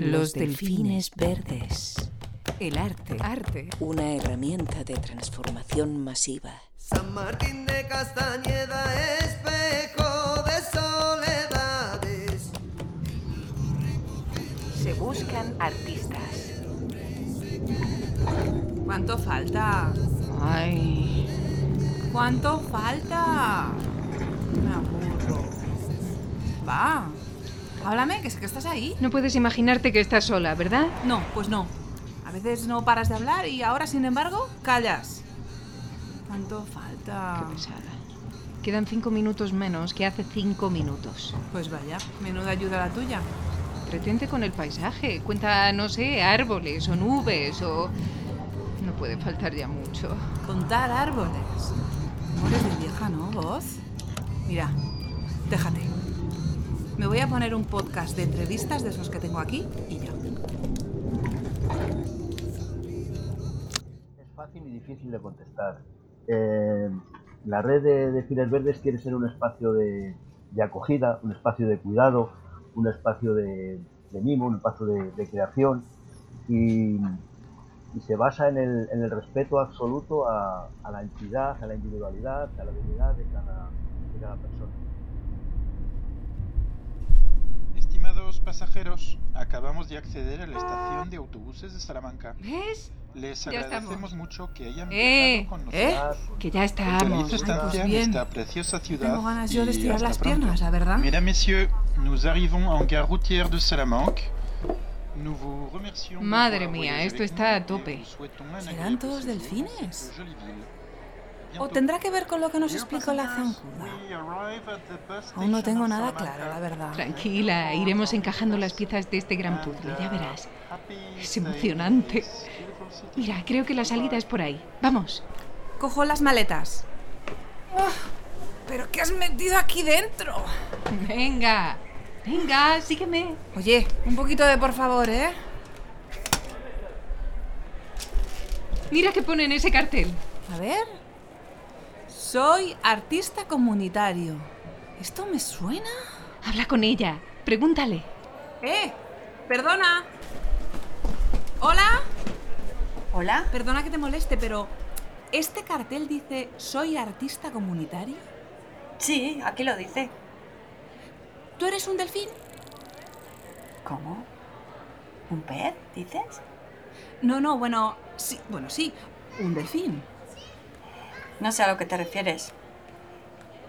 Los delfines verdes. El arte. Arte. Una herramienta de transformación masiva. San Martín de Castañeda, espejo de soledades. Se buscan artistas. ¿Cuánto falta? Ay. ¿Cuánto falta? Me aburro. Va. Háblame, que sé que estás ahí. No puedes imaginarte que estás sola, ¿verdad? No, pues no. A veces no paras de hablar y ahora, sin embargo, callas. ¿Cuánto falta? Qué pesada. Quedan cinco minutos menos que hace cinco minutos. Pues vaya, menuda ayuda la tuya. Pretende con el paisaje. Cuenta, no sé, árboles o nubes o... No puede faltar ya mucho. Contar árboles. Eres de vieja, ¿no, vos? Mira, déjate. Me voy a poner un podcast de entrevistas de esos que tengo aquí y ya. Es fácil y difícil de contestar. Eh, la red de, de Files Verdes quiere ser un espacio de, acogida, un espacio de cuidado, un espacio de, mimo, un espacio de, creación y, se basa en el, respeto absoluto a, la entidad, a la individualidad, a la dignidad de cada persona. Estimados pasajeros, acabamos de acceder a la estación de autobuses de Salamanca. ¿Ves? Les Ya agradecemos estamos. mucho que hayan Eh, viajado con ¿eh? nosotros. Que ya estamos. estancia pues en bien. esta preciosa ciudad. Tengo ganas yo de estirar las pronto. piernas, la verdad. Mesdames, Messieurs, nous arrivons en gare routière de Salamanque. Nous vous remercions Madre mía, esto está a tope. ¿Serán todos delfines? ¿O tendrá que ver con lo que nos explicó la zancuda? Aún no tengo of nada claro, la verdad. Tranquila, iremos encajando las piezas de este gran puzzle, ya verás. Es emocionante. Mira, creo que la salida es por ahí. Vamos. Cojo las maletas. Ah, ¿Pero qué has metido aquí dentro? Venga. Venga, sígueme. Oye, un poquito de por favor, ¿eh? Mira qué pone en ese cartel. A ver. Soy artista comunitario. ¿Esto me suena? Habla con ella. Pregúntale. ¡Eh! ¡Perdona! ¿Hola? Hola. Perdona que te moleste, pero ¿este cartel dice soy artista comunitario? Sí, aquí lo dice. ¿Tú eres un delfín? ¿Cómo? ¿Un pez, dices? No, no, bueno, sí, bueno, sí, un delfín. No sé a lo que te refieres.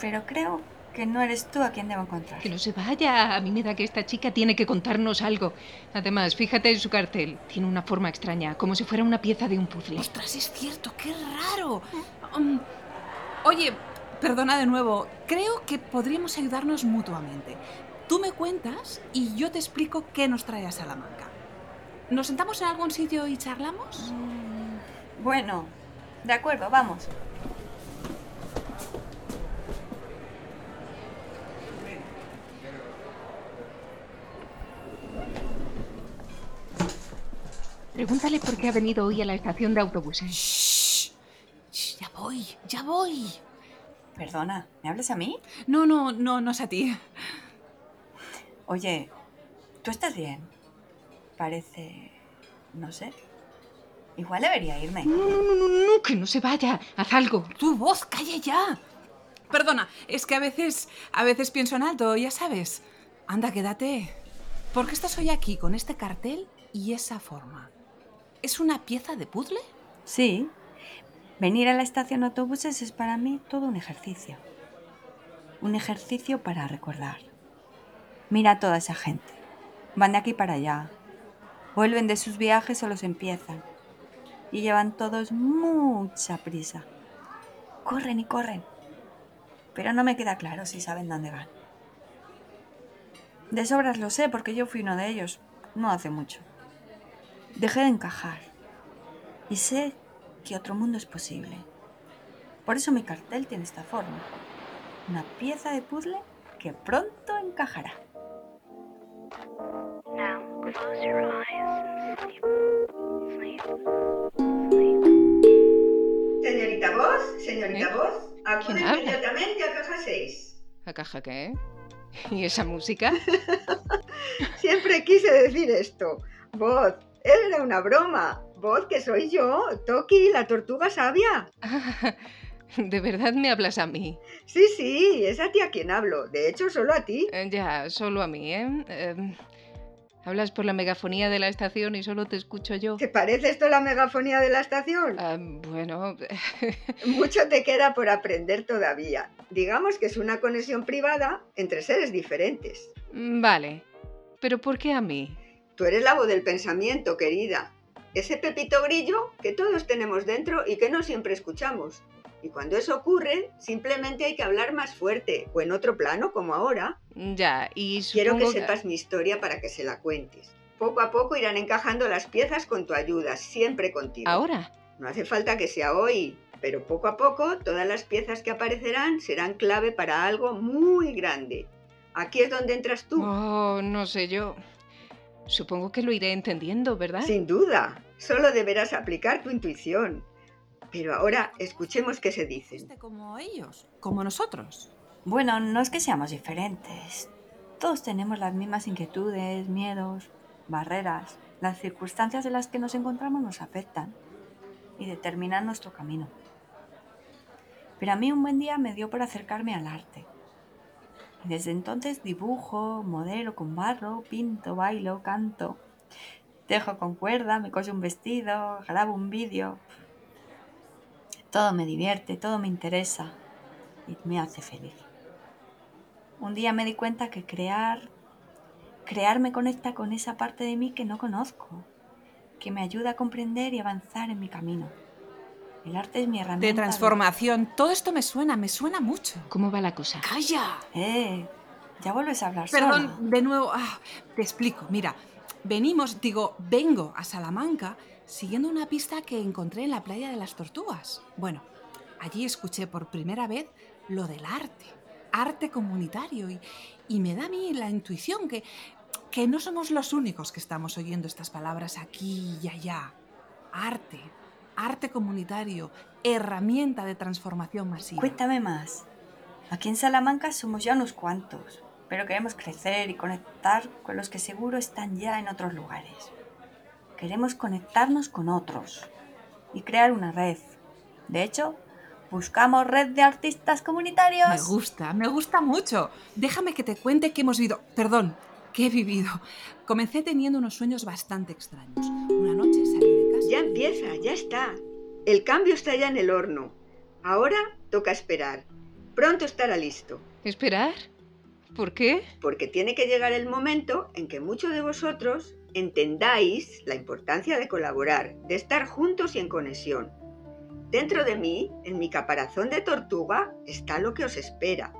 Pero creo que no eres tú a quien debo encontrar. Que no se vaya. A mí me da que esta chica tiene que contarnos algo. Además, fíjate en su cartel. Tiene una forma extraña, como si fuera una pieza de un puzzle. Ostras, es cierto, qué raro. Um, oye, perdona de nuevo, creo que podríamos ayudarnos mutuamente. Tú me cuentas y yo te explico qué nos trae a Salamanca. ¿Nos sentamos en algún sitio y charlamos? Bueno, de acuerdo, vamos. Pregúntale por qué ha venido hoy a la estación de autobuses. Shh, shh, ya voy, ya voy. Perdona, ¿me hablas a mí? No, no, no, no es a ti. Oye, ¿tú estás bien? Parece... no sé. Igual debería irme. No, no, no, no, no, que no se vaya. Haz algo. Tu voz, calla ya. Perdona, es que a veces, a veces pienso en alto, ya sabes. Anda, quédate. ¿Por qué estás hoy aquí con este cartel y esa forma? ¿Es una pieza de puzzle? Sí. Venir a la estación de autobuses es para mí todo un ejercicio. Un ejercicio para recordar. Mira a toda esa gente. Van de aquí para allá. Vuelven de sus viajes o los empiezan. Y llevan todos mucha prisa. Corren y corren. Pero no me queda claro si saben dónde van. De sobras lo sé porque yo fui uno de ellos, no hace mucho. Dejé de encajar. Y sé que otro mundo es posible. Por eso mi cartel tiene esta forma. Una pieza de puzzle que pronto encajará. Now close your eyes and sleep. Sleep. Sleep. Señorita Voz, señorita ¿Eh? Voz, acude inmediatamente a caja 6. ¿A caja qué? ¿Y esa música? Siempre quise decir esto. Voz, era una broma. Voz, que soy yo, Toki, la tortuga sabia. ¿De verdad me hablas a mí? Sí, sí, es a ti a quien hablo. De hecho, solo a ti. Eh, ya, solo a mí, ¿eh? Em, hablas por la megafonía de la estación y solo te escucho yo. ¿Te parece esto la megafonía de la estación? Ah, bueno, Mucho te queda por aprender todavía. Digamos que es una conexión privada entre seres diferentes. vale. ¿Pero por qué a mí? Tú eres la voz del pensamiento, querida. Ese pepito grillo que todos tenemos dentro y que no siempre escuchamos. Y cuando eso ocurre, simplemente hay que hablar más fuerte o en otro plano como ahora. Ya, y Quiero que supongo sepas mi historia para que se la cuentes. Poco a poco irán encajando las piezas con tu ayuda, siempre contigo. ¿Ahora? No hace falta que sea hoy, pero poco a poco todas las piezas que aparecerán serán clave para algo muy grande. Aquí es donde entras tú. Oh, no sé yo. Supongo que lo iré entendiendo, ¿verdad? Sin duda, solo deberás aplicar tu intuición. Pero ahora escuchemos qué se dicen. Este como ellos, como nosotros. Bueno, no es que seamos diferentes. Todos tenemos las mismas inquietudes, miedos, barreras. Las circunstancias en las que nos encontramos nos afectan y determinan nuestro camino. Pero a mí un buen día me dio por acercarme al arte. Desde entonces dibujo, modelo con barro, pinto, bailo, canto. Tejo con cuerda, me coso un vestido, grabo un vídeo. Todo me divierte, todo me interesa y me hace feliz. Un día me di cuenta que crear, crear me conecta con esa parte de mí que no conozco, que me ayuda a comprender y avanzar en mi camino. El arte es mi herramienta. De transformación. Todo esto me suena, me suena mucho. ¿Cómo va la cosa? ¡Calla! Eh, ya vuelves a hablar Perdón, sola. de nuevo, ah, te explico. Mira, venimos, digo, vengo a Salamanca siguiendo una pista que encontré en la playa de las Tortugas. Bueno, allí escuché por primera vez lo del arte, arte comunitario, y, y me da a mí la intuición que, que no somos los únicos que estamos oyendo estas palabras aquí y allá. Arte, arte comunitario, herramienta de transformación masiva. Cuéntame más. Aquí en Salamanca somos ya unos cuantos, pero queremos crecer y conectar con los que seguro están ya en otros lugares. Queremos conectarnos con otros y crear una red. De hecho, buscamos red de artistas comunitarios. Me gusta, me gusta mucho. Déjame que te cuente que hemos vivido. Perdón, que he vivido. Comencé teniendo unos sueños bastante extraños. Una noche salí. Ya empieza, ya está. El cambio está ya en el horno. Ahora toca esperar. Pronto estará listo. ¿Esperar? ¿Por qué? Porque tiene que llegar el momento en que muchos de vosotros entendáis la importancia de colaborar, de estar juntos y en conexión. Dentro de mí, en mi caparazón de tortuga, está lo que os espera.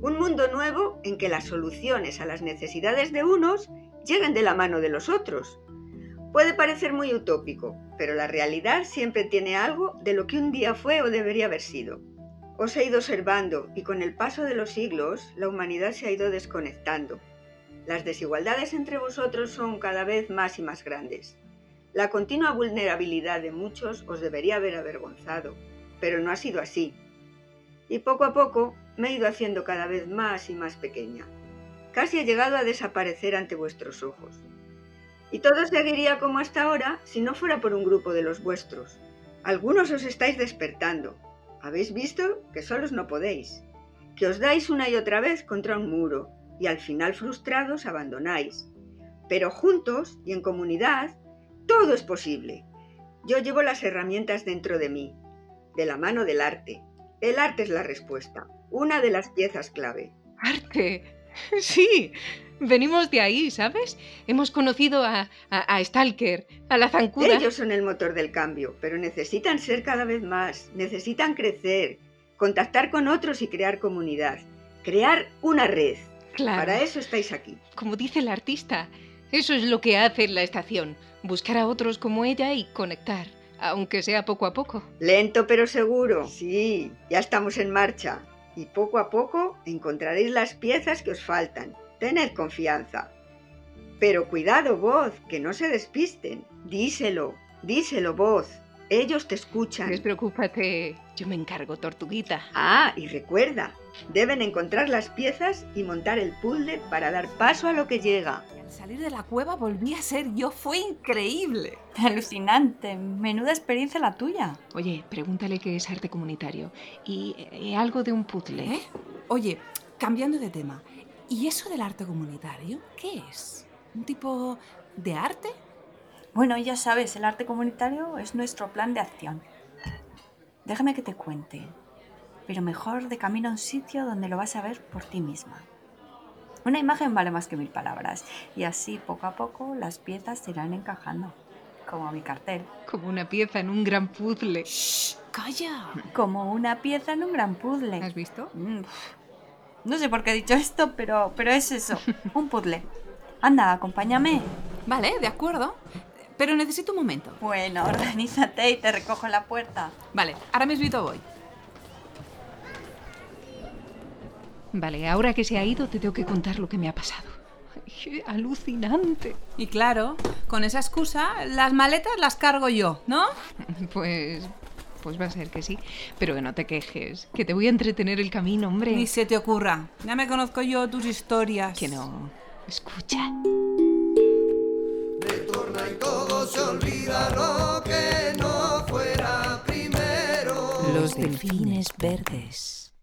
Un mundo nuevo en que las soluciones a las necesidades de unos lleguen de la mano de los otros. Puede parecer muy utópico, pero la realidad siempre tiene algo de lo que un día fue o debería haber sido. Os he ido observando y con el paso de los siglos la humanidad se ha ido desconectando. Las desigualdades entre vosotros son cada vez más y más grandes. La continua vulnerabilidad de muchos os debería haber avergonzado, pero no ha sido así. Y poco a poco me he ido haciendo cada vez más y más pequeña. Casi he llegado a desaparecer ante vuestros ojos. Y todo seguiría como hasta ahora si no fuera por un grupo de los vuestros. Algunos os estáis despertando. Habéis visto que solos no podéis, que os dais una y otra vez contra un muro y al final frustrados abandonáis. Pero juntos y en comunidad, todo es posible. Yo llevo las herramientas dentro de mí, de la mano del arte. El arte es la respuesta, una de las piezas clave. ¡Arte! Sí, venimos de ahí, ¿sabes? Hemos conocido a, a, a Stalker, a la zancuda. Ellos son el motor del cambio, pero necesitan ser cada vez más, necesitan crecer, contactar con otros y crear comunidad, crear una red. Claro. Para eso estáis aquí. Como dice el artista, eso es lo que hace la estación, buscar a otros como ella y conectar, aunque sea poco a poco. Lento pero seguro. Sí, ya estamos en marcha. Y poco a poco encontraréis las piezas que os faltan. Tened confianza. Pero cuidado, voz, que no se despisten. Díselo, díselo, voz. Ellos te escuchan. Despreocúpate, yo me encargo, tortuguita. Ah, y recuerda, Deben encontrar las piezas y montar el puzzle para dar paso a lo que llega. Al salir de la cueva volví a ser yo. Fue increíble. Alucinante. Menuda experiencia la tuya. Oye, pregúntale qué es arte comunitario. Y eh, algo de un puzzle. ¿Eh? Oye, cambiando de tema. ¿Y eso del arte comunitario? ¿Qué es? ¿Un tipo de arte? Bueno, ya sabes, el arte comunitario es nuestro plan de acción. Déjame que te cuente, pero mejor de camino a un sitio donde lo vas a ver por ti misma. Una imagen vale más que mil palabras, y así poco a poco las piezas se irán encajando, como mi cartel. Como una pieza en un gran puzzle. ¡Shh! ¡Calla! Como una pieza en un gran puzzle. ¿Has visto? Mm, No sé por qué he dicho esto, pero, pero es eso, un puzzle. Anda, acompáñame. Vale, de acuerdo. Pero necesito un momento. Bueno, organízate y te recojo en la puerta. Vale, ahora mismo voy. Vale, ahora que se ha ido te tengo que contar lo que me ha pasado. Ay, qué alucinante. Y claro, con esa excusa, las maletas las cargo yo, ¿no? Pues... Pues va a ser que sí. Pero que no te quejes. Que te voy a entretener el camino, hombre. Ni se te ocurra. Ya me conozco yo tus historias. Que no. Escucha. Retorna y todo se olvida lo que no fuera primero. Los delfines verdes.